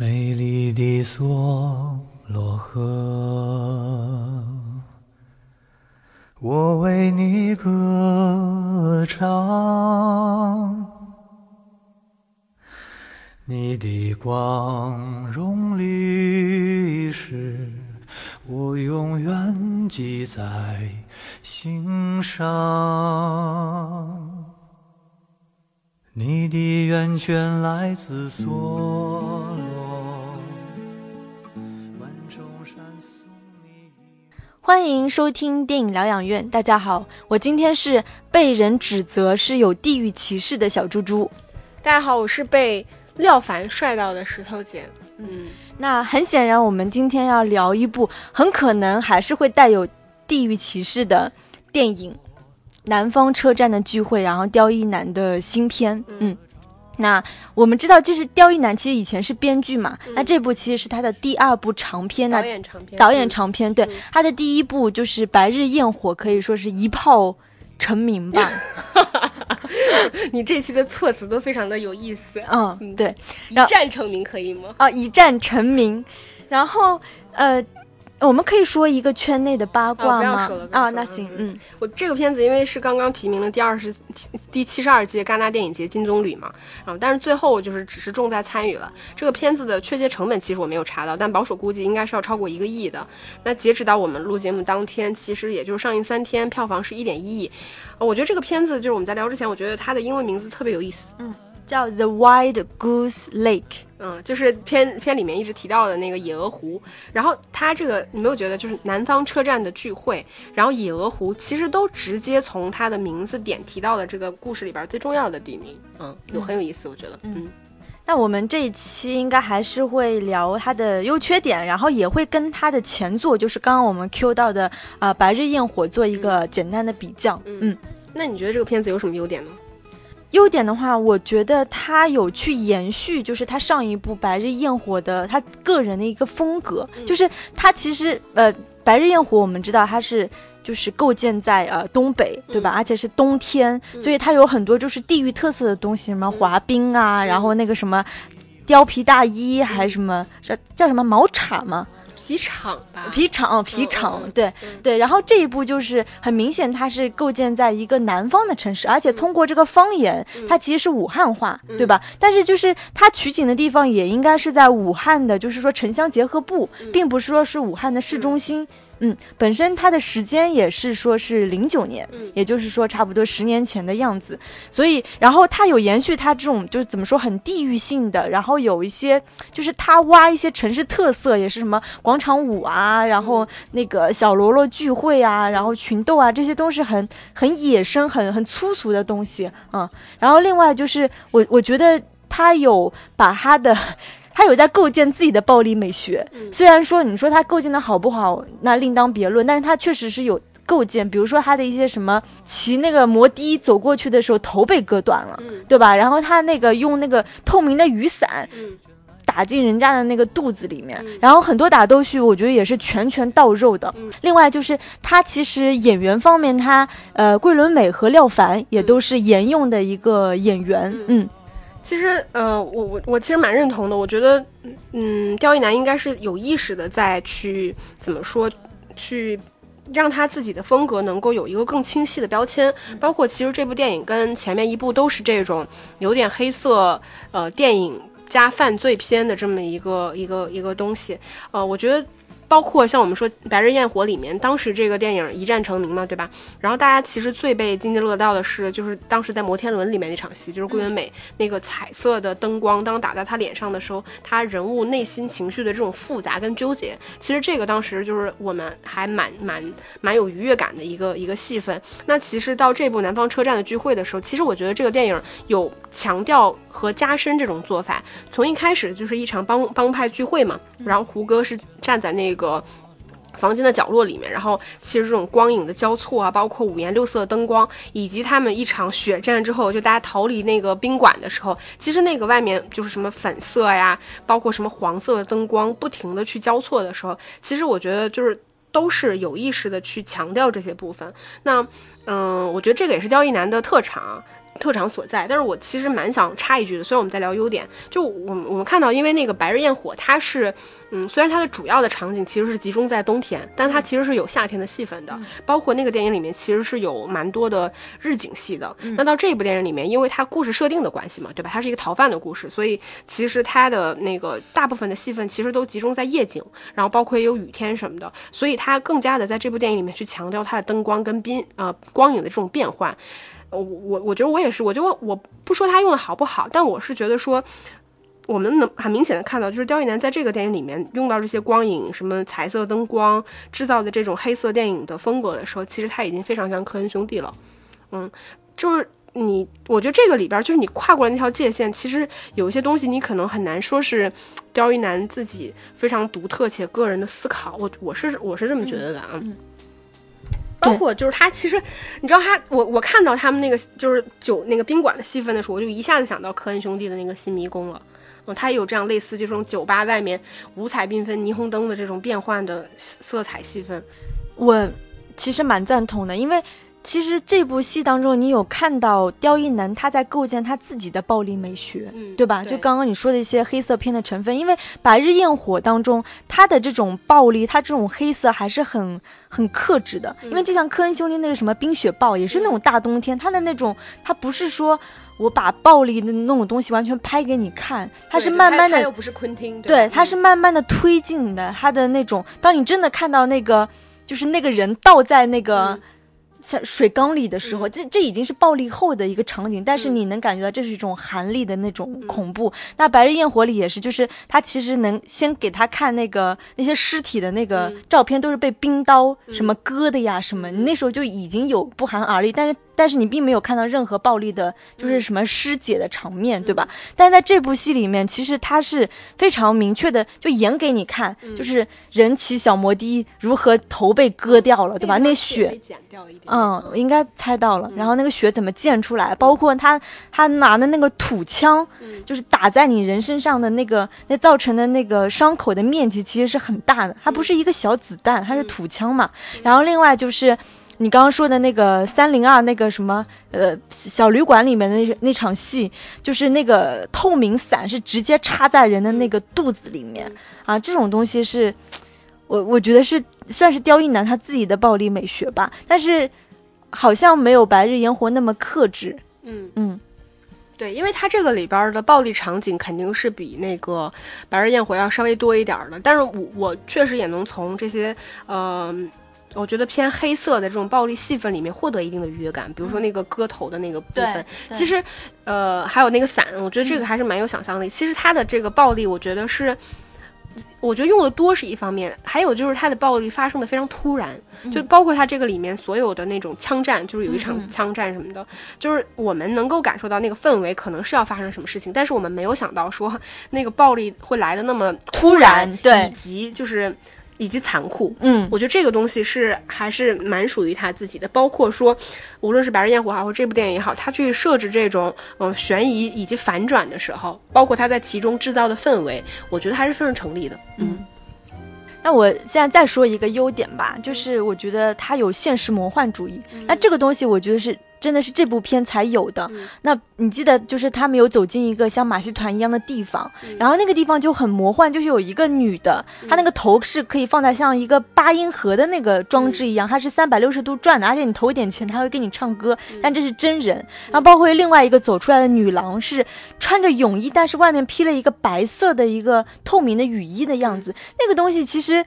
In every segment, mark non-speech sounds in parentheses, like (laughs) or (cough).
美丽的梭罗河，我为你歌唱。你的光荣历史，我永远记在心上。你的源泉来自梭欢迎收听电影疗养院。大家好，我今天是被人指责是有地域歧视的小猪猪。大家好，我是被廖凡帅到的石头姐。嗯，那很显然，我们今天要聊一部很可能还是会带有地域歧视的电影。南方车站的聚会，然后刁一男的新片，嗯，那我们知道，就是刁亦男其实以前是编剧嘛，那这部其实是他的第二部长片导演长片，导演长片，对，他的第一部就是《白日焰火》，可以说是一炮成名吧。(laughs) 你这期的措辞都非常的有意思，嗯，对，一战成名可以吗？啊，一战成名，然后呃。我们可以说一个圈内的八卦吗？啊，那行，嗯，我这个片子因为是刚刚提名了第二十、第七十二届戛纳电影节金棕榈嘛，然后但是最后就是只是重在参与了。这个片子的确切成本其实我没有查到，但保守估计应该是要超过一个亿的。那截止到我们录节目当天，其实也就是上映三天，票房是一点一亿。我觉得这个片子就是我们在聊之前，我觉得它的英文名字特别有意思，嗯。叫 The Wild Goose Lake，嗯，就是片片里面一直提到的那个野鹅湖。然后它这个，你没有觉得就是南方车站的聚会，然后野鹅湖，其实都直接从它的名字点提到了这个故事里边最重要的地名，嗯，有很有意思，我觉得，嗯。那我们这一期应该还是会聊它的优缺点，然后也会跟它的前作，就是刚刚我们 Q 到的啊《白日焰火》做一个简单的比较。嗯，那你觉得这个片子有什么优点呢？优点的话，我觉得他有去延续，就是他上一部《白日焰火》的他个人的一个风格，就是他其实呃，《白日焰火》我们知道它是就是构建在呃东北，对吧？而且是冬天，所以它有很多就是地域特色的东西，什么滑冰啊，然后那个什么貂皮大衣，还是什么叫叫什么毛毯吗？皮厂吧，皮厂，皮厂，对对。然后这一步就是很明显，它是构建在一个南方的城市，而且通过这个方言，它其实是武汉话，对吧？但是就是它取景的地方也应该是在武汉的，就是说城乡结合部，并不是说是武汉的市中心。嗯，本身它的时间也是说是零九年，嗯，也就是说差不多十年前的样子，所以然后它有延续它这种就是怎么说很地域性的，然后有一些就是它挖一些城市特色，也是什么广场舞啊，然后那个小喽啰聚会啊，然后群斗啊，这些都是很很野生、很很粗俗的东西嗯，然后另外就是我我觉得它有把它的。他有在构建自己的暴力美学，虽然说你说他构建的好不好，那另当别论，但是他确实是有构建。比如说他的一些什么骑那个摩的走过去的时候头被割断了，对吧？然后他那个用那个透明的雨伞打进人家的那个肚子里面，然后很多打斗戏我觉得也是拳拳到肉的。另外就是他其实演员方面，他呃桂纶镁和廖凡也都是沿用的一个演员，嗯。其实，呃，我我我其实蛮认同的。我觉得，嗯，刁亦男应该是有意识的在去怎么说，去让他自己的风格能够有一个更清晰的标签。包括其实这部电影跟前面一部都是这种有点黑色，呃，电影加犯罪片的这么一个一个一个东西。呃，我觉得。包括像我们说《白日焰火》里面，当时这个电影一战成名嘛，对吧？然后大家其实最被津津乐道的是，就是当时在摩天轮里面那场戏，就是桂纶镁那个彩色的灯光当打在他脸上的时候，他人物内心情绪的这种复杂跟纠结，其实这个当时就是我们还蛮蛮蛮有愉悦感的一个一个戏份。那其实到这部《南方车站的聚会》的时候，其实我觉得这个电影有强调和加深这种做法，从一开始就是一场帮帮派聚会嘛，然后胡歌是站在那个。个房间的角落里面，然后其实这种光影的交错啊，包括五颜六色的灯光，以及他们一场血战之后，就大家逃离那个宾馆的时候，其实那个外面就是什么粉色呀，包括什么黄色的灯光不停的去交错的时候，其实我觉得就是都是有意识的去强调这些部分。那嗯，我觉得这个也是刁亦男的特长，特长所在。但是我其实蛮想插一句的，虽然我们在聊优点，就我们我们看到，因为那个《白日焰火》，它是，嗯，虽然它的主要的场景其实是集中在冬天，但它其实是有夏天的戏份的，包括那个电影里面其实是有蛮多的日景戏的。那到这部电影里面，因为它故事设定的关系嘛，对吧？它是一个逃犯的故事，所以其实它的那个大部分的戏份其实都集中在夜景，然后包括也有雨天什么的，所以它更加的在这部电影里面去强调它的灯光跟冰呃光影的这种变换。我我我觉得我也是，我觉得我不说他用的好不好，但我是觉得说，我们能很明显的看到，就是刁亦男在这个电影里面用到这些光影，什么彩色灯光制造的这种黑色电影的风格的时候，其实他已经非常像科恩兄弟了。嗯，就是你，我觉得这个里边就是你跨过了那条界限，其实有一些东西你可能很难说是刁亦男自己非常独特且个人的思考。我我是我是这么觉得的啊。包括就是他，其实你知道他，我我看到他们那个就是酒那个宾馆的戏份的时候，我就一下子想到科恩兄弟的那个新迷宫了。嗯，他也有这样类似这种酒吧外面五彩缤纷霓虹灯的这种变换的色彩戏份。我其实蛮赞同的，因为。其实这部戏当中，你有看到刁亦男他在构建他自己的暴力美学，嗯，对吧？就刚刚你说的一些黑色片的成分，因为《白日焰火》当中他的这种暴力，他这种黑色还是很很克制的。因为就像科恩兄弟那个什么《冰雪暴》，也是那种大冬天，他的那种他不是说我把暴力的那种东西完全拍给你看，他是慢慢的，又不是昆汀，对，他是慢慢的推进的，他的那种，当你真的看到那个，就是那个人倒在那个。像水缸里的时候，这这已经是暴力后的一个场景，但是你能感觉到这是一种寒力的那种恐怖。那《白日焰火》里也是，就是他其实能先给他看那个那些尸体的那个照片，都是被冰刀什么割的呀什么，你那时候就已经有不寒而栗，但是。但是你并没有看到任何暴力的，就是什么尸解的场面，对吧？但是在这部戏里面，其实他是非常明确的，就演给你看，就是人骑小摩的如何头被割掉了，对吧？那血，嗯，应该猜到了。然后那个血怎么溅出来？包括他他拿的那个土枪，就是打在你人身上的那个，那造成的那个伤口的面积其实是很大的，它不是一个小子弹，它是土枪嘛。然后另外就是。你刚刚说的那个三零二那个什么呃小旅馆里面的那那场戏，就是那个透明伞是直接插在人的那个肚子里面啊，这种东西是，我我觉得是算是刁亦男他自己的暴力美学吧，但是好像没有白日焰火那么克制。嗯嗯，对，因为他这个里边的暴力场景肯定是比那个白日焰火要稍微多一点的，但是我我确实也能从这些呃。我觉得偏黑色的这种暴力戏份里面获得一定的愉悦感，比如说那个割头的那个部分，其实，呃，还有那个伞，我觉得这个还是蛮有想象力。其实它的这个暴力，我觉得是，我觉得用的多是一方面，还有就是它的暴力发生的非常突然，就包括它这个里面所有的那种枪战，就是有一场枪战什么的，就是我们能够感受到那个氛围可能是要发生什么事情，但是我们没有想到说那个暴力会来的那么突然，对，以及就是。以及残酷，嗯，我觉得这个东西是还是蛮属于他自己的。包括说，无论是《白日焰火》好，或这部电影也好，他去设置这种嗯悬疑以及反转的时候，包括他在其中制造的氛围，我觉得还是非常成立的。嗯，那我现在再说一个优点吧，就是我觉得他有现实魔幻主义。那这个东西，我觉得是。真的是这部片才有的。那你记得，就是他们有走进一个像马戏团一样的地方，然后那个地方就很魔幻，就是有一个女的，她那个头是可以放在像一个八音盒的那个装置一样，它是三百六十度转的，而且你投一点钱，他会给你唱歌。但这是真人。然后包括另外一个走出来的女郎是穿着泳衣，但是外面披了一个白色的一个透明的雨衣的样子。那个东西其实。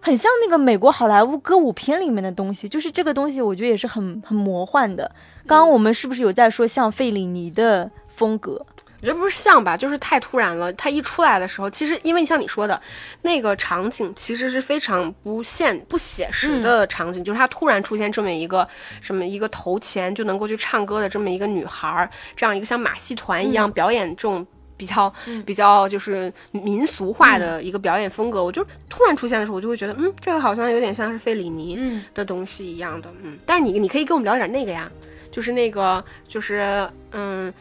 很像那个美国好莱坞歌舞片里面的东西，就是这个东西，我觉得也是很很魔幻的。刚刚我们是不是有在说像费里尼的风格？我觉得不是像吧，就是太突然了。他一出来的时候，其实因为像你说的那个场景，其实是非常不现不写实的场景，就是他突然出现这么一个什么一个头前就能够去唱歌的这么一个女孩，这样一个像马戏团一样表演这种。比较比较就是民俗化的一个表演风格，我就突然出现的时候，我就会觉得，嗯，这个好像有点像是费里尼的东西一样的，嗯。但是你你可以跟我们聊点那个呀，就是那个就是嗯，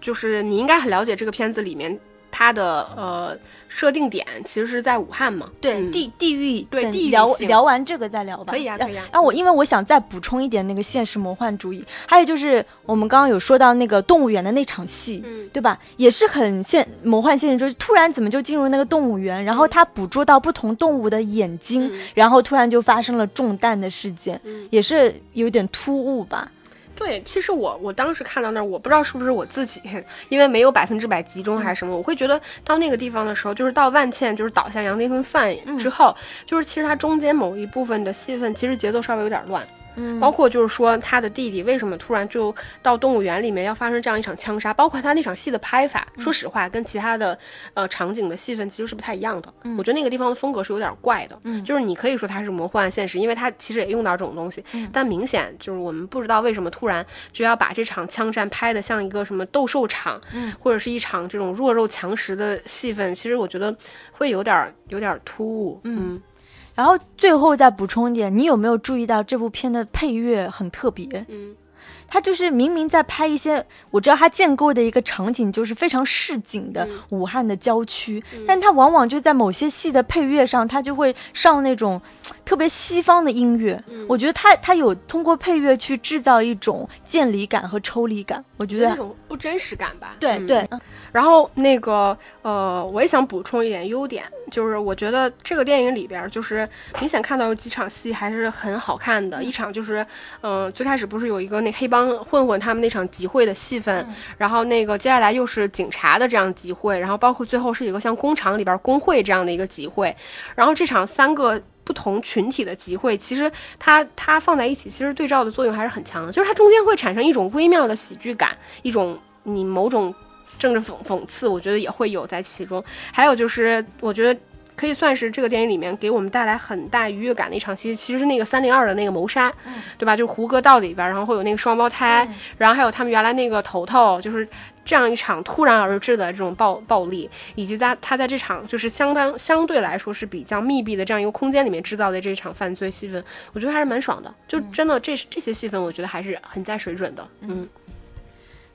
就是你应该很了解这个片子里面它的呃设定点其实是在武汉嘛。对嗯地地域，对地域聊聊完这个再聊吧。可以啊可以啊然后我因为我想再补充一点那个现实魔幻主义，还有就是我们刚刚有说到那个动物园的那场戏，嗯对吧？也是很现魔幻现实主义，突然怎么就进入那个动物园，然后他捕捉到不同动物的眼睛，嗯然后突然就发生了中弹的事件，嗯也是有点突兀吧？对，其实我我当时看到那儿，我不知道是不是我自己，因为没有百分之百集中还是什么，我会觉得到那个地方的时候，就是到万茜就是倒下杨那顿饭之后，就是其实它中间某一部分的戏份，其实节奏稍微有点乱。嗯。包括就是说他的弟弟为什么突然就到动物园里面要发生这样一场枪杀，包括他那场戏的拍法，说实话跟其他的呃场景的戏份其实是不太一样的。我觉得那个地方的风格是有点怪的，嗯。就是你可以说它是魔幻现实，因为它其实也用到这种东西，但明显就是我们不知道为什么突然就要把这场枪战拍的像一个什么斗兽场，嗯。或者是一场这种弱肉强食的戏份，其实我觉得会有点儿有点儿突兀，嗯然后最后再补充一点，你有没有注意到这部片的配乐很特别？嗯他就是明明在拍一些，我知道他建构的一个场景就是非常市井的嗯。武汉的郊区，但他往往就在某些戏的配乐上，他就会上那种特别西方的音乐。嗯。我觉得他他有通过配乐去制造一种渐离感和抽离感，我觉得那种不真实感吧，嗯。对。对，然后那个呃，我也想补充一点优点，就是我觉得这个电影里边，就是明显看到有几场戏还是很好看的。一场就是，嗯、最开始不是有一个那黑帮混混他们那场集会的戏份，然后那个接下来又是警察的这样集会，然后包括最后是一个像工厂里边儿工会这样的一个集会，然后这场三个。不同群体的集会，其实它它放在一起，其实对照的作用还是很强的。就是它中间会产生一种微妙的喜剧感，一种你某种政治讽讽刺，我觉得也会有在其中。还有就是，我觉得可以算是这个电影里面给我们带来很大愉悦感的一场戏，其实是那个三零二的那个谋杀，对吧？就是胡歌到里边，然后会有那个双胞胎，然后还有他们原来那个头头，就是。这样一场突然而至的这种暴暴力，以及在他在这场就是相当相对来说是比较密闭的这样一个空间里面制造的这场犯罪戏份，我觉得还是蛮爽的。就真的这这些戏份，我觉得还是很在水准的。嗯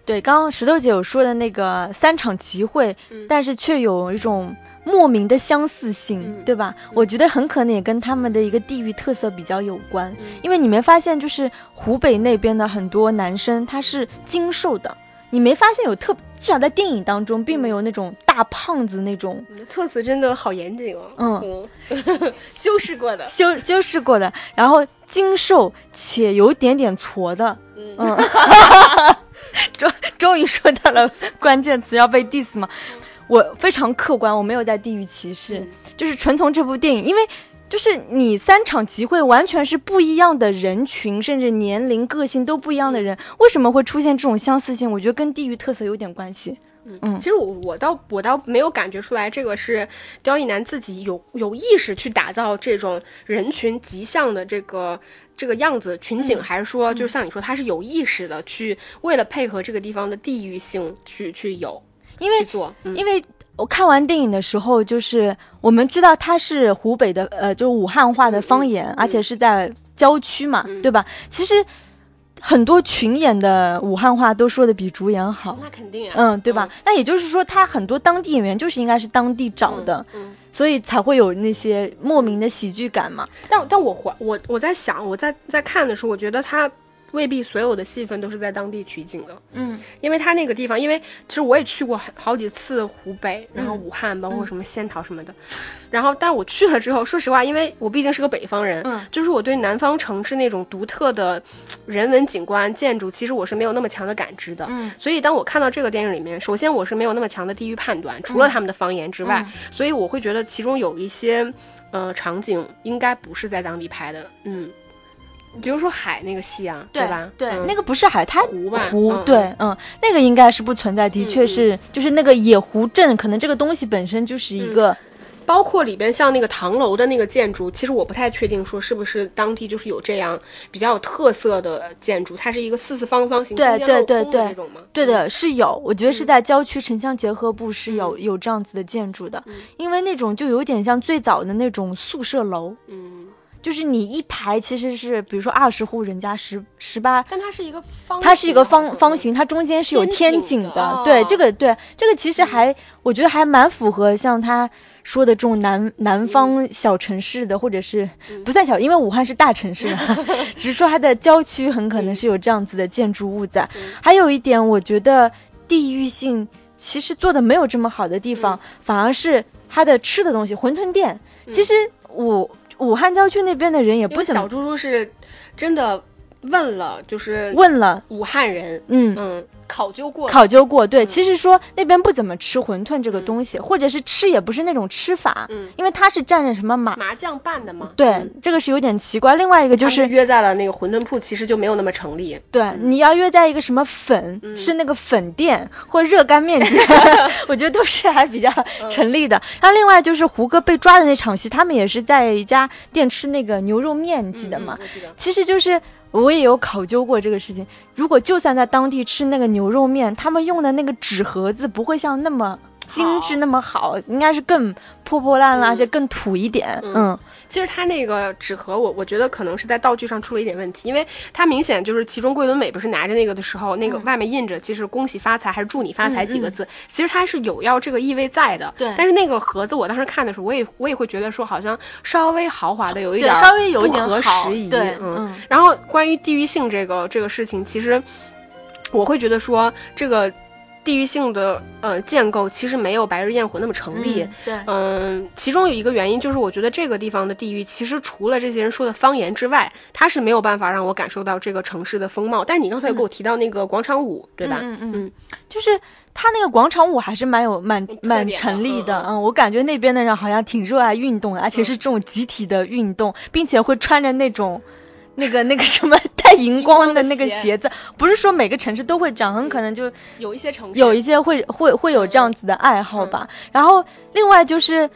对，刚刚石头姐有说的那个三场集会，嗯但是却有一种莫名的相似性，嗯对吧？我觉得很可能也跟他们的一个地域特色比较有关，嗯因为你没发现，就是湖北那边的很多男生他是精瘦的，你没发现有特，至少在电影当中并没有那种大胖子那种措辞真的好严谨哦。嗯嗯，(laughs) 修饰过的。修修饰过的，然后精瘦且有点点矬的，嗯嗯，(laughs) 终终于说到了关键词，要被 diss 吗？我非常客观，我没有在地域歧视，嗯就是纯从这部电影，因为就是你三场集会完全是不一样的人群，甚至年龄、个性都不一样的人，为什么会出现这种相似性？我觉得跟地域特色有点关系。嗯其实我我倒我倒没有感觉出来，这个是刁亦男自己有有意识去打造这种人群极像的这个这个样子群景，嗯还是说就是像你说他是有意识的去为了配合这个地方的地域性去去有因为做，嗯因为我看完电影的时候，就是我们知道它是湖北的，呃，就是武汉话的方言，而且是在郊区嘛，嗯对吧？其实很多群演的武汉话都说的比主演好，那肯定啊，嗯，对吧？那也就是说，他很多当地演员就是应该是当地找的，嗯。所以才会有那些莫名的喜剧感嘛。但但我怀我我在想，我在在看的时候，我觉得他未必所有的戏份都是在当地取景的，嗯。因为他那个地方，因为其实我也去过好好几次湖北，然后嗯。武汉，包括什么仙桃什么的，然后但是我去了之后，说实话，因为我毕竟是个北方人，嗯就是我对南方城市那种独特的人文景观、建筑，其实我是没有那么强的感知的。嗯。所以当我看到这个电影里面，首先我是没有那么强的地域判断，除了他们的方言之外，嗯所以我会觉得其中有一些呃场景应该不是在当地拍的，嗯，比如说海那个戏啊，对吧？对，嗯那个不是海，它湖吧湖嗯对，嗯，那个应该是不存在，的确嗯是，就是那个野湖镇，可能这个东西本身就是一个，包括里边像那个唐楼的那个建筑，其实我不太确定说是不是当地就是有这样比较有特色的建筑，它是一个四四方方形，对对对对这种吗？对的，是有，我觉得是嗯在郊区城乡结合部是有嗯有这样子的建筑的嗯，因为那种就有点像最早的那种宿舍楼，嗯，就是你一排其实是，比如说二十户人家十十八，但它是一个方，它是一个方方形，它中间是有天井的。对，这个对这个其实还我觉得还蛮符合像他说的这种南南方小城市的，或者是不算小，因为武汉是大城市，(laughs) 只是说它的郊区很可能是有这样子的建筑物在。还有一点，我觉得地域性其实做的没有这么好的地方，反而是它的吃的东西，馄饨店。其实我。武汉郊区那边的人也不怎么。小猪猪是真的问了，就是问了武汉人，嗯嗯。考究过，考究过，对，其实说那边不怎么吃馄饨这个东西，或者是吃也不是那种吃法，嗯，因为它是蘸着什么麻麻酱拌的嘛，对，这个是有点奇怪。另外一个就是约在了那个馄饨铺，其实就没有那么成立。对，你要约在一个什么粉，是那个粉店或热干面店，(laughs) 我觉得都是还比较成立的。然后另外就是胡歌被抓的那场戏，他们也是在一家店吃那个牛肉面，记得吗？记得。其实就是。我也有考究过这个事情。如果就算在当地吃那个牛肉面，他们用的那个纸盒子不会像那么精致那么好，应该是更破破烂烂，而且更土一点。嗯。其实它那个纸盒，我我觉得可能是在道具上出了一点问题，因为它明显就是其中桂纶镁不是拿着那个的时候，那个外面印着其实恭喜发财还是祝你发财几个字，其实它是有要这个意味在的。对。但是那个盒子我当时看的时候，我也我也会觉得说好像稍微豪华的有一点稍微有一点不合时宜。对，嗯。然后关于地域性这个这个事情，其实我会觉得说这个。地域性的呃建构其实没有白日焰火那么成立，对，嗯，其中有一个原因就是我觉得这个地方的地域其实除了这些人说的方言之外，它是没有办法让我感受到这个城市的风貌。但是你刚才有给我提到那个广场舞，对吧？嗯嗯，就是它那个广场舞还是蛮有蛮蛮成立的，嗯，我感觉那边的人好像挺热爱运动的，而且是这种集体的运动，并且会穿着那种。那个那个什么 (laughs) 带荧光的那个鞋子，不是说每个城市都会这样，很可能就有一些城市有一些会会会有这样子的爱好吧。然后另外就是，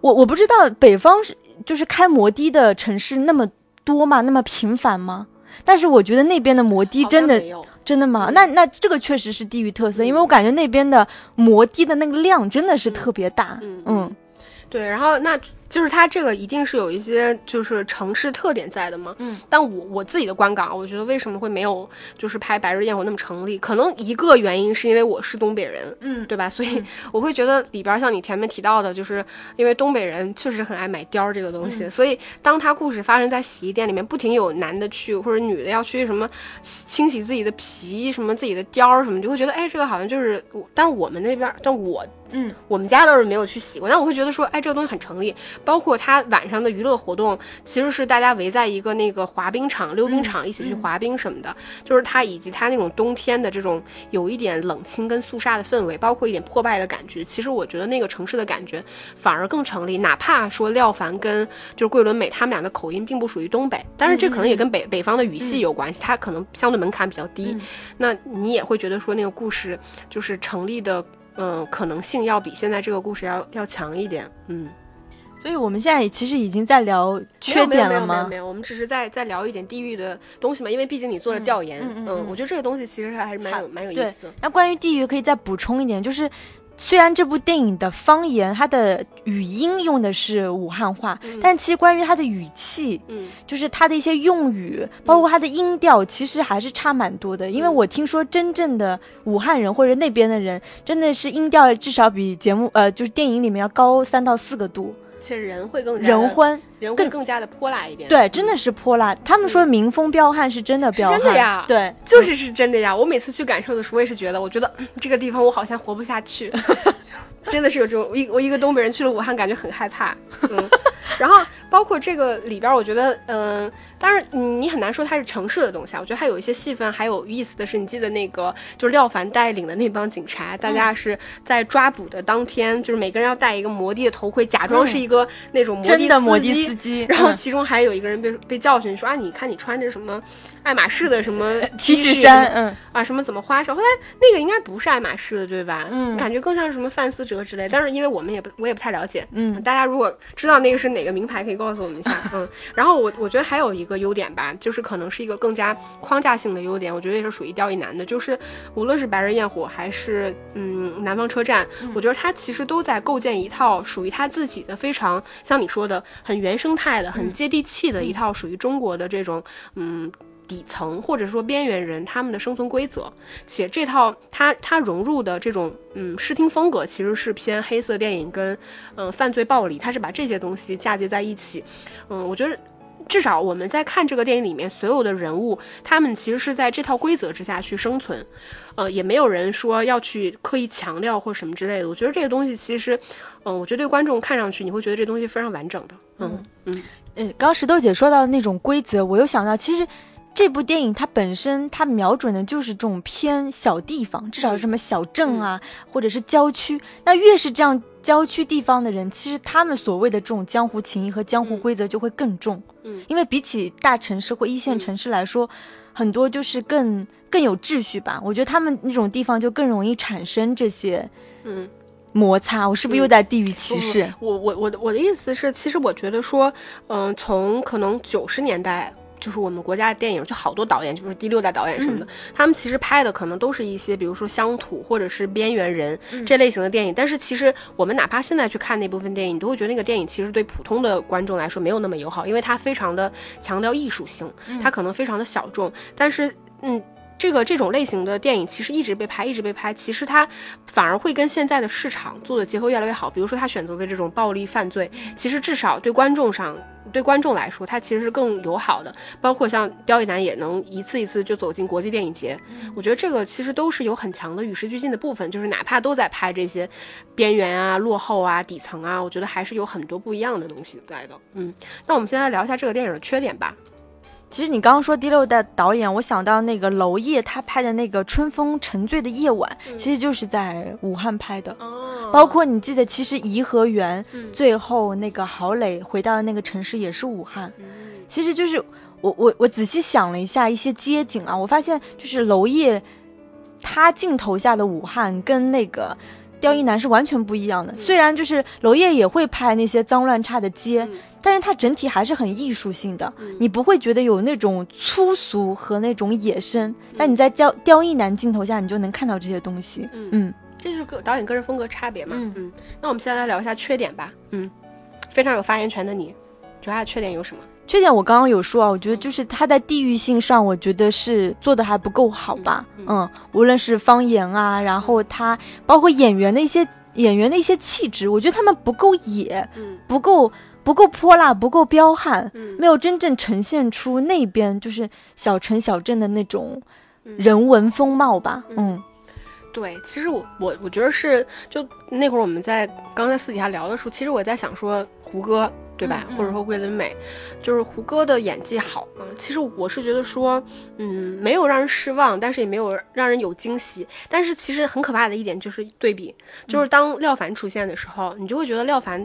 我我不知道北方是就是开摩的的城市那么多吗？那么频繁吗？但是我觉得那边的摩的真的真的吗？那那这个确实是地域特色，因为我感觉那边的摩的的那个量真的是特别大。嗯，对，然后那。就是它这个一定是有一些就是城市特点在的嘛，嗯，但我我自己的观感，我觉得为什么会没有就是拍《白日焰火》那么成立？可能一个原因是因为我是东北人，嗯，对吧？所以 (laughs) 我会觉得里边像你前面提到的，就是因为东北人确实很爱买貂这个东西，所以当他故事发生在洗衣店里面，不停有男的去或者女的要去什么清洗自己的皮，什么自己的貂什么，就会觉得哎，这个好像就是，但是我们那边，但我嗯，我们家倒是没有去洗过，但我会觉得说，哎，这个东西很成立。包括他晚上的娱乐活动，其实是大家围在一个那个滑冰场、溜冰场一起去滑冰什么的。就是他以及他那种冬天的这种有一点冷清跟肃杀的氛围，包括一点破败的感觉。其实我觉得那个城市的感觉反而更成立。哪怕说廖凡跟就是桂纶镁他们俩的口音并不属于东北，但是这可能也跟北北方的语系有关系，他可能相对门槛比较低。那你也会觉得说那个故事就是成立的，嗯，可能性要比现在这个故事要要强一点，嗯。所以我们现在其实已经在聊缺点了吗？没有没有没有，我们只是在在聊一点地域的东西嘛。因为毕竟你做了调研，嗯，我觉得这个东西其实还是蛮有蛮有意思。那关于地域可以再补充一点，就是虽然这部电影的方言它的语音用的是武汉话，但其实关于它的语气，嗯，就是它的一些用语，包括它的音调，其实还是差蛮多的。因为我听说真正的武汉人或者那边的人，真的是音调至少比节目呃就是电影里面要高三到四个度。其实人会更人欢，人会更加的泼辣一点。对，真的是泼辣。他们说民风彪悍是真的彪悍，真的呀。对，就是是真的呀。我每次去感受的时候，我也是觉得，我觉得这个地方我好像活不下去。(laughs) 真的是有这种，我一我一个东北人去了武汉，感觉很害怕。嗯，然后包括这个里边，我觉得，嗯，当然你很难说它是城市的东西啊。我觉得它有一些戏份还有意思的是，你记得那个就是廖凡带领的那帮警察，大家是在抓捕的当天，就是每个人要戴一个摩的的头盔，假装是一个那种摩的司机，(laughs) 然后其中还有一个人被被教训说啊，你看你穿着什么爱马仕的什么 (laughs) T 恤衫，嗯啊什么怎么花哨？后来那个应该不是爱马仕的对吧？嗯，感觉更像是什么范思哲。之类，但是因为我们也不，我也不太了解。嗯，大家如果知道那个是哪个名牌可以告诉我们一下？(laughs) 嗯，然后我我觉得还有一个优点吧，就是可能是一个更加框架性的优点，我觉得也是属于刁亦男的，就是无论是白日焰火还是嗯南方车站，我觉得他其实都在构建一套属于他自己的非常像你说的很原生态的、很接地气的一套属于中国的这种嗯。底层或者说边缘人他们的生存规则，且这套它它融入的这种嗯视听风格其实是偏黑色电影跟嗯犯罪暴力，它是把这些东西嫁接在一起，嗯，我觉得至少我们在看这个电影里面所有的人物，他们其实是在这套规则之下去生存，呃，也没有人说要去刻意强调或什么之类的。我觉得这个东西其实，嗯，我觉得对观众看上去你会觉得这东西非常完整的，嗯嗯嗯。刚刚石头姐说到的那种规则，我又想到其实。这部电影它本身它瞄准的就是这种偏小地方，至少是什么小镇啊，或者是郊区。那越是这样郊区地方的人，其实他们所谓的这种江湖情谊和江湖规则就会更重。嗯，因为比起大城市或一线城市来说，很多就是更更有秩序吧。我觉得他们那种地方就更容易产生这些嗯摩擦。我是不是又在地域歧视？我我我的我的意思是，其实我觉得说，嗯，从可能九十年代。就是我们国家的电影，就好多导演，就是第六代导演什么的，他们其实拍的可能都是一些，比如说乡土或者是边缘人这类型的电影。但是其实我们哪怕现在去看那部分电影，你都会觉得那个电影其实对普通的观众来说没有那么友好，因为它非常的强调艺术性，它可能非常的小众。但是，嗯。这个这种类型的电影其实一直被拍，一直被拍。其实它反而会跟现在的市场做的结合越来越好。比如说他选择的这种暴力犯罪，其实至少对观众上，对观众来说，它其实是更友好的。包括像刁亦男也能一次一次就走进国际电影节，我觉得这个其实都是有很强的与时俱进的部分。就是哪怕都在拍这些边缘啊、落后啊、底层啊，我觉得还是有很多不一样的东西在的。嗯，那我们现在聊一下这个电影的缺点吧。其实你刚刚说第六代导演，我想到那个娄烨他拍的那个《春风沉醉的夜晚》，其实就是在武汉拍的。哦，包括你记得，其实颐和园最后那个郝蕾回到的那个城市也是武汉。其实就是我我我仔细想了一下一些街景啊，我发现就是娄烨他镜头下的武汉跟那个。刁亦男是完全不一样的，虽然就是娄烨也会拍那些脏乱差的街，但是他整体还是很艺术性的，你不会觉得有那种粗俗和那种野生，但你在刁刁亦男镜头下，你就能看到这些东西。嗯，这就是个导演个人风格差别嘛。嗯，那我们现在来聊一下缺点吧。嗯，非常有发言权的你，主要的缺点有什么？缺点我刚刚有说啊，我觉得就是它在地域性上，我觉得是做的还不够好吧。嗯，无论是方言啊，然后它包括演员的一些演员的一些气质，我觉得他们不够野，不够不够泼辣，不够彪悍，没有真正呈现出那边就是小城小镇的那种人文风貌吧。嗯，对，其实我我我觉得是，就那会儿我们在刚才私底下聊的时候，其实我在想说胡歌。对吧？或者说桂纶镁，就是胡歌的演技好啊。其实我是觉得说，嗯，没有让人失望，但是也没有让人有惊喜。但是其实很可怕的一点就是对比，就是当廖凡出现的时候，你就会觉得廖凡。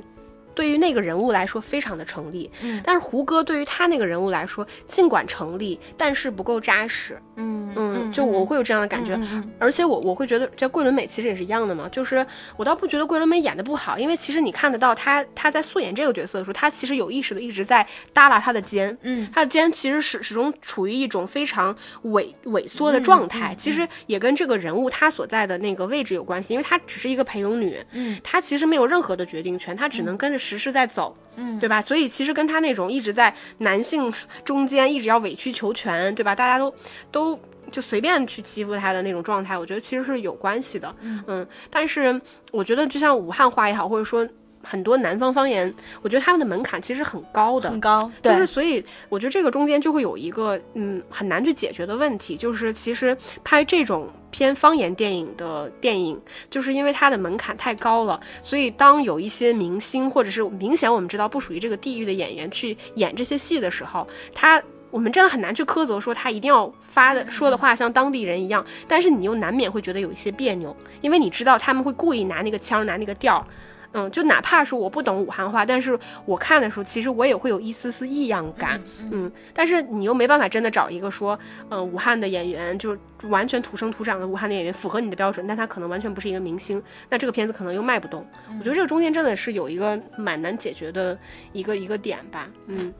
对于那个人物来说，非常的成立。嗯，但是胡歌对于他那个人物来说，尽管成立，但是不够扎实。嗯嗯，就我会有这样的感觉。而且我我会觉得，这桂纶镁其实也是一样的嘛。就是我倒不觉得桂纶镁演的不好，因为其实你看得到他他在素颜这个角色的时候，他其实有意识的一直在耷拉他的肩。嗯，他的肩其实始始终处于一种非常萎萎缩的状态。其实也跟这个人物他所在的那个位置有关系，因为他只是一个陪佣女。嗯，他其实没有任何的决定权，她只能跟着。时时在走，嗯，对吧？所以其实跟他那种一直在男性中间一直要委曲求全，对吧？大家都都就随便去欺负他的那种状态，我觉得其实是有关系的，嗯。但是我觉得，就像武汉话也好，或者说。很多南方方言，我觉得他们的门槛其实很高的，很高，就是所以我觉得这个中间就会有一个嗯很难去解决的问题，就是其实拍这种偏方言电影的电影，就是因为它的门槛太高了，所以当有一些明星或者是明显我们知道不属于这个地域的演员去演这些戏的时候，他我们真的很难去苛责说他一定要发的说的话像当地人一样，但是你又难免会觉得有一些别扭，因为你知道他们会故意拿那个腔拿那个调。嗯，就哪怕是我不懂武汉话，但是我看的时候，其实我也会有一丝丝异样感。嗯，但是你又没办法真的找一个说，嗯，武汉的演员就完全土生土长的武汉的演员符合你的标准，但他可能完全不是一个明星，那这个片子可能又卖不动。我觉得这个中间真的是有一个蛮难解决的一个一个点吧。嗯。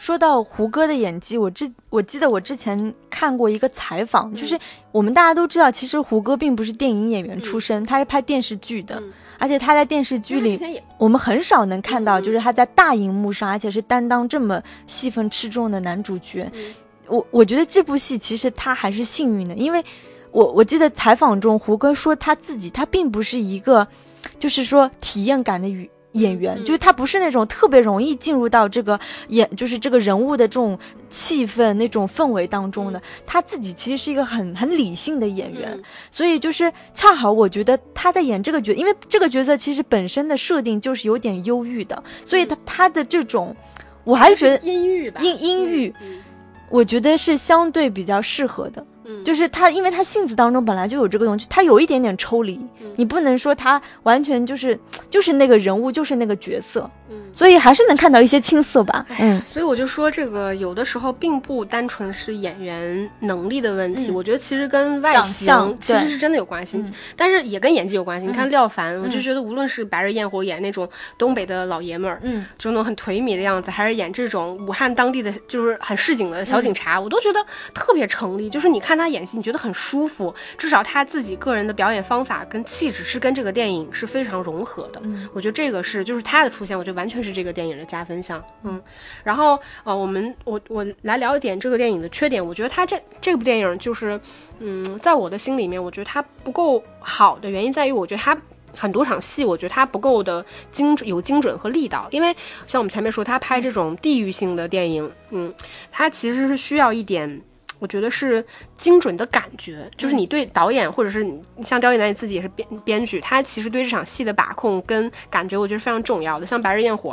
说到胡歌的演技，我之我记得我之前看过一个采访，就是我们大家都知道，其实胡歌并不是电影演员出身，他是拍电视剧的，而且他在电视剧里，我们很少能看到，就是他在大荧幕上，而且是担当这么戏份吃重的男主角。我我觉得这部戏其实他还是幸运的，因为我我记得采访中胡歌说他自己他并不是一个，就是说体验感的语。演员就是他不是那种特别容易进入到这个演，就是这个人物的这种气氛、那种氛围当中的。他自己其实是一个很很理性的演员，所以就是恰好我觉得他在演这个角，因为这个角色其实本身的设定就是有点忧郁的，所以他他的这种，我还是觉得阴郁吧，阴阴郁，我觉得是相对比较适合的。就是他，因为他性子当中本来就有这个东西，他有一点点抽离，你不能说他完全就是就是那个人物，就是那个角色。所以还是能看到一些青涩吧，嗯，所以我就说这个有的时候并不单纯是演员能力的问题，我觉得其实跟外形其实是真的有关系，但是也跟演技有关系。你看廖凡，我就觉得无论是《白日焰火》演那种东北的老爷们儿，嗯，就那种很颓靡的样子，还是演这种武汉当地的就是很市井的小警察，我都觉得特别成立。就是你看他演戏，你觉得很舒服，至少他自己个人的表演方法跟气质是跟这个电影是非常融合的。我觉得这个是就是他的出现，我觉得完全。是这个电影的加分项，嗯，然后呃，我们我我来聊一点这个电影的缺点。我觉得他这这部电影就是，嗯，在我的心里面，我觉得他不够好的原因在于，我觉得他很多场戏，我觉得他不够的精准，有精准和力道。因为像我们前面说，他拍这种地域性的电影，嗯，他其实是需要一点。我觉得是精准的感觉，就是你对导演，或者是你像刁亦男你自己也是编编剧，他其实对这场戏的把控跟感觉，我觉得非常重要的。像《白日焰火》，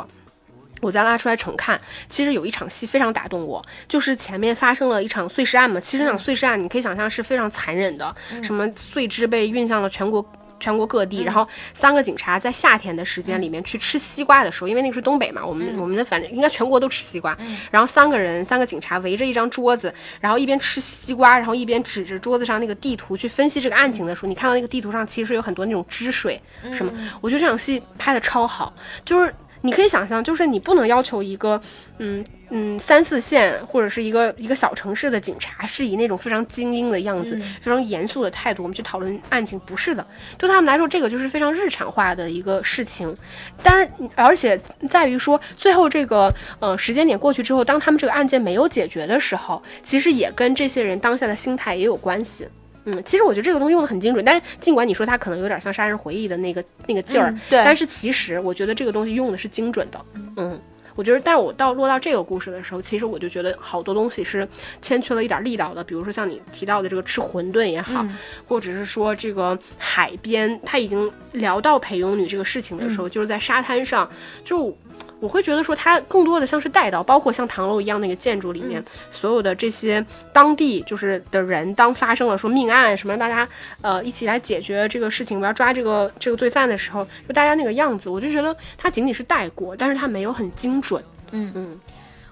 我再拉出来重看，其实有一场戏非常打动我，就是前面发生了一场碎尸案嘛。其实那场碎尸案，你可以想象是非常残忍的，什么碎肢被运向了全国。全国各地，然后三个警察在夏天的时间里面去吃西瓜的时候，因为那个是东北嘛，我们我们的反正应该全国都吃西瓜。然后三个人，三个警察围着一张桌子，然后一边吃西瓜，然后一边指着桌子上那个地图去分析这个案情的时候，你看到那个地图上其实有很多那种汁水什么，我觉得这场戏拍的超好，就是。你可以想象，就是你不能要求一个，嗯嗯，三四线或者是一个一个小城市的警察是以那种非常精英的样子、非常严肃的态度，我们去讨论案情，不是的。对他们来说，这个就是非常日常化的一个事情。当然，而且在于说，最后这个呃时间点过去之后，当他们这个案件没有解决的时候，其实也跟这些人当下的心态也有关系。嗯，其实我觉得这个东西用的很精准，但是尽管你说它可能有点像杀人回忆的那个那个劲儿，对，但是其实我觉得这个东西用的是精准的。嗯，我觉得，但是我到落到这个故事的时候，其实我就觉得好多东西是欠缺了一点力道的，比如说像你提到的这个吃馄饨也好，或者是说这个海边，他已经聊到陪佣女这个事情的时候，就是在沙滩上就。我会觉得说，它更多的像是带到，包括像唐楼一样那个建筑里面，所有的这些当地就是的人，当发生了说命案什么，大家呃一起来解决这个事情，我要抓这个这个罪犯的时候，就大家那个样子，我就觉得它仅仅是带过，但是它没有很精准。嗯嗯，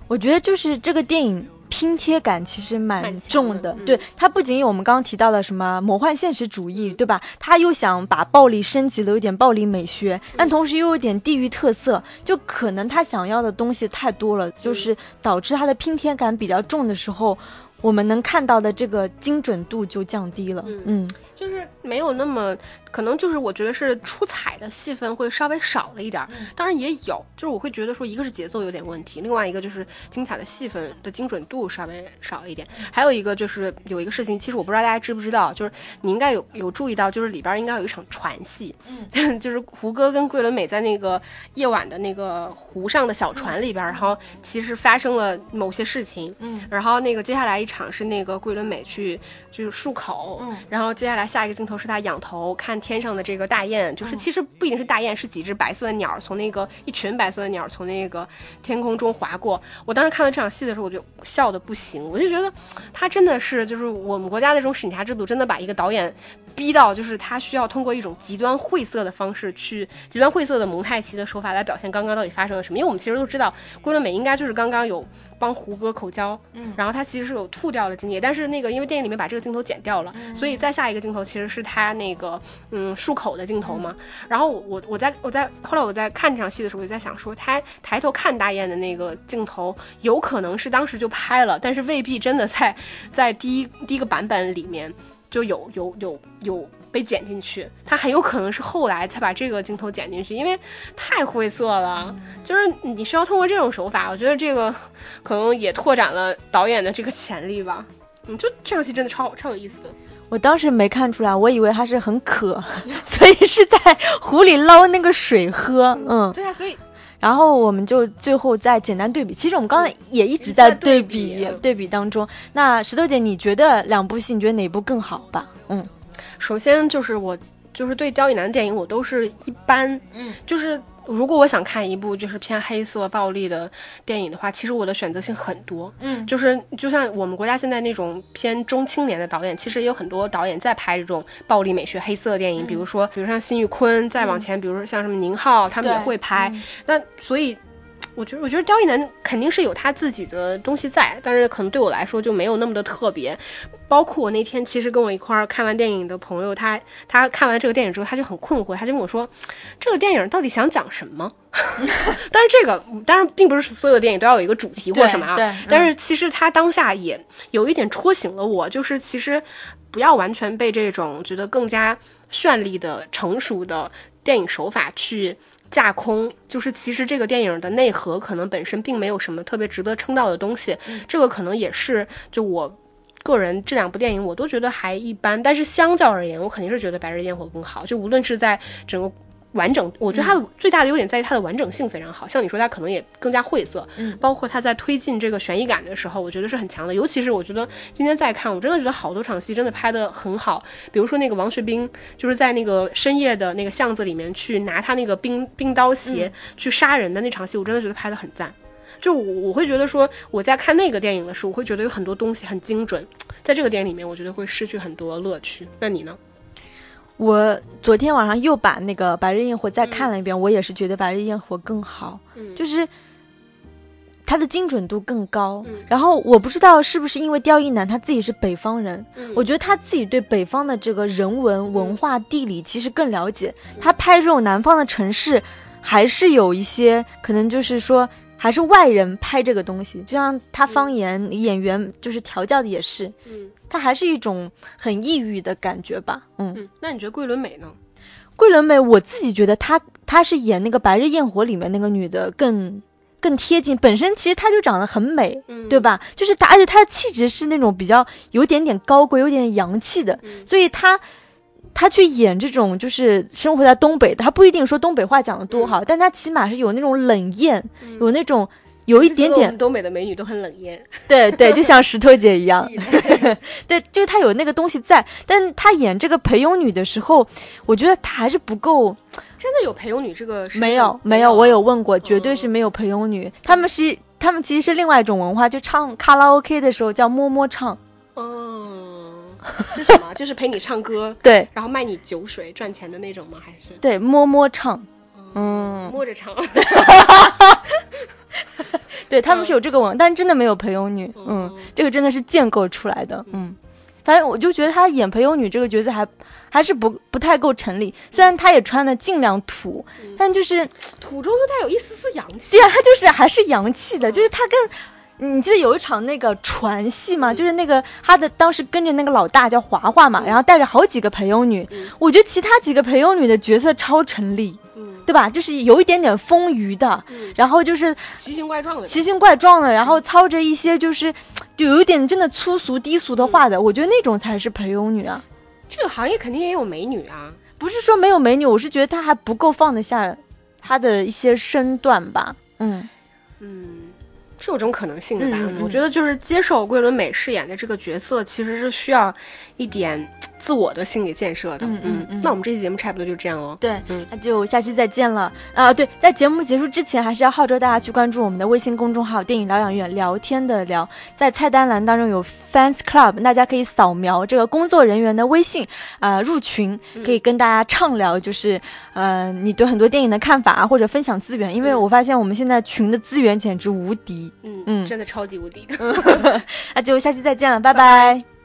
我觉得就是这个电影。拼贴感其实蛮重的，对它不仅有我们刚刚提到的什么魔幻现实主义，对吧？他又想把暴力升级了，有点暴力美学，但同时又有点地域特色，就可能他想要的东西太多了，就是导致他的拼贴感比较重的时候。我们能看到的这个精准度就降低了，嗯，就是没有那么可能，就是我觉得是出彩的戏份会稍微少了一点，当然也有，就是我会觉得说一个是节奏有点问题，另外一个就是精彩的戏份的精准度稍微少了一点，还有一个就是有一个事情，其实我不知道大家知不知道，就是你应该有有注意到，就是里边应该有一场船戏，嗯，(laughs) 就是胡歌跟桂纶镁在那个夜晚的那个湖上的小船里边，然后其实发生了某些事情，嗯，然后那个接下来一。场是那个桂纶镁去就是漱口，嗯然后接下来下一个镜头是他仰头看天上的这个大雁，就是嗯其实不一定是大雁，是几只白色的鸟儿从那个一群白色的鸟儿从那个天空中划过。我当时看到这场戏的时候，我就笑的不行，我就觉得他真的是就是我们国家的这种审查制度，真的把一个导演逼到就是他需要通过一种极端晦涩的方式去极端晦涩的蒙太奇的手法来表现刚刚到底发生了什么。因为我们其实都知道，桂纶镁应该就是刚刚有帮胡歌口交，嗯然后他其实是有吐掉了金姐，但是那个因为电影里面把这个镜头剪掉了，所以再下一个镜头其实是他那个嗯漱口的镜头嘛。然后我我在我在后来我在看这场戏的时候，我就在想说，他抬头看大雁的那个镜头，有可能是当时就拍了，但是未必真的在在第一第一个版本里面就有有有有被剪进去，他很有可能是后来才把这个镜头剪进去，因为太晦涩了，就是你需要通过这种手法，我觉得这个可能也拓展了导演的这个潜力吧。嗯，就这场戏真的超超有意思的。我当时没看出来，我以为他是很渴，(laughs) 所以是在湖里捞那个水喝。嗯，对啊，所以然后我们就最后再简单对比。其实我们刚才也一直在在对对比对比当中。那石头姐，你觉得两部戏，你觉得哪部更好吧？嗯首先就是我就是对刁亦男的电影我都是一般，嗯，就是如果我想看一部就是偏黑色暴力的电影的话，其实我的选择性很多。嗯就是就像我们国家现在那种偏中青年的导演，其实也有很多导演在拍这种暴力美学黑色电影，比如说比如像辛玉坤，再往前，比如说像什么宁浩，他们也会拍。嗯那所以。我觉得，我觉得刁亦男肯定是有他自己的东西在，但是可能对我来说就没有那么的特别。包括我那天其实跟我一块儿看完电影的朋友，他他看完这个电影之后，他就很困惑，他就问我说：“这个电影到底想讲什么？” (laughs) 但是这个当然并不是所有的电影都要有一个主题或什么啊，对对但是其实他当下也有一点戳醒了我，就是其实不要完全被这种觉得更加绚丽的、成熟的电影手法去架空，就是其实这个电影的内核可能本身并没有什么特别值得称道的东西，这个可能也是就我。个人这两部电影我都觉得还一般，但是相较而言，我肯定是觉得《白日焰火》更好。就无论是在整个完整，我觉得它的最大的优点在于它的完整性非常好。像你说，它可能也更加晦涩，嗯包括它在推进这个悬疑感的时候，我觉得是很强的。尤其是我觉得今天再看，我真的觉得好多场戏真的拍的很好。比如说那个王学兵，就是在那个深夜的那个巷子里面去拿他那个冰冰刀鞋去杀人的那场戏，我真的觉得拍的很赞。就我我会觉得说，我在看那个电影的时候，我会觉得有很多东西很精准，在这个电影里面，我觉得会失去很多乐趣。那你呢？我昨天晚上又把那个《白日焰火》再看了一遍，我也是觉得《白日焰火》更好，嗯就是它的精准度更高。嗯然后我不知道是不是因为刁亦男他自己是北方人，嗯我觉得他自己对北方的这个人文、文化、地理其实更了解。他拍这种南方的城市，还是有一些可能就是说。还是外人拍这个东西，就像他方言、演员就是调教的也是，嗯他还是一种很抑郁的感觉吧。嗯，嗯，那你觉得桂纶镁呢？桂纶镁，我自己觉得她她是演那个《白日焰火》里面那个女的更更贴近，本身其实她就长得很美，嗯对？吧？就是她，而且她的气质是那种比较有点点高贵、有点洋气的，嗯所以她。她去演这种就是生活在东北的，她不一定说东北话讲的多好，但他起码是有那种冷艳，嗯。有那种有一点点东北的美女都很冷艳。对对，就像石头姐一样，(laughs) (laughs) 对，就是她有那个东西在，但她演这个陪佣女的时候，我觉得她还是不够，真的有陪佣女这个？没有没有，我有问过，绝对嗯是没有陪佣女，他们是他们其实是另外一种文化，就唱卡拉 OK 的时候叫摸摸唱，哦，(laughs) 是什么？就是陪你唱歌，(laughs) 对然后卖你酒水赚钱的那种吗？还是对，摸摸唱，嗯摸着唱？(laughs) 对他们是有这个文，但是真的没有陪佣女，嗯嗯，这个真的是建构出来的，嗯。反正我就觉得她演陪佣女这个角色还还是不不太够成立，虽然她也穿的尽量土，嗯但就是土中又带有一丝丝洋气对。啊，她就是还是洋气的，就是她跟你记得有一场那个船戏吗？就是那个他的当时跟着那个老大叫华华嘛，然后带着好几个陪佣女，嗯我觉得其他几个陪佣女的角色超成立，嗯对吧？就是有一点点丰腴的，嗯，然后就是奇形怪状的。奇形怪状的，然后操着一些就是就有一点真的粗俗低俗的话的，我觉得那种才是陪佣女啊。这个行业肯定也有美女啊。不是说没有美女，我是觉得她还不够放得下她的一些身段吧。嗯，嗯，是有这种可能性的吧？嗯嗯我觉得就是接受桂纶镁饰演的这个角色，其实是需要一点自我的心理建设的。嗯嗯嗯那我们这期节目差不多就这样喽。对，嗯那就下期再见了。啊，对，在节目结束之前，还是要号召大家去关注我们的微信公众号“电影疗养院”，聊天的聊，在菜单栏当中有 Fans Club，大家可以扫描这个工作人员的微信，啊，入群，可以跟大家畅聊，就是呃，你对很多电影的看法啊，或者分享资源，因为嗯我发现我们现在群的资源简直无敌。嗯嗯真的超级无敌。(laughs) 那就下期再见了，拜拜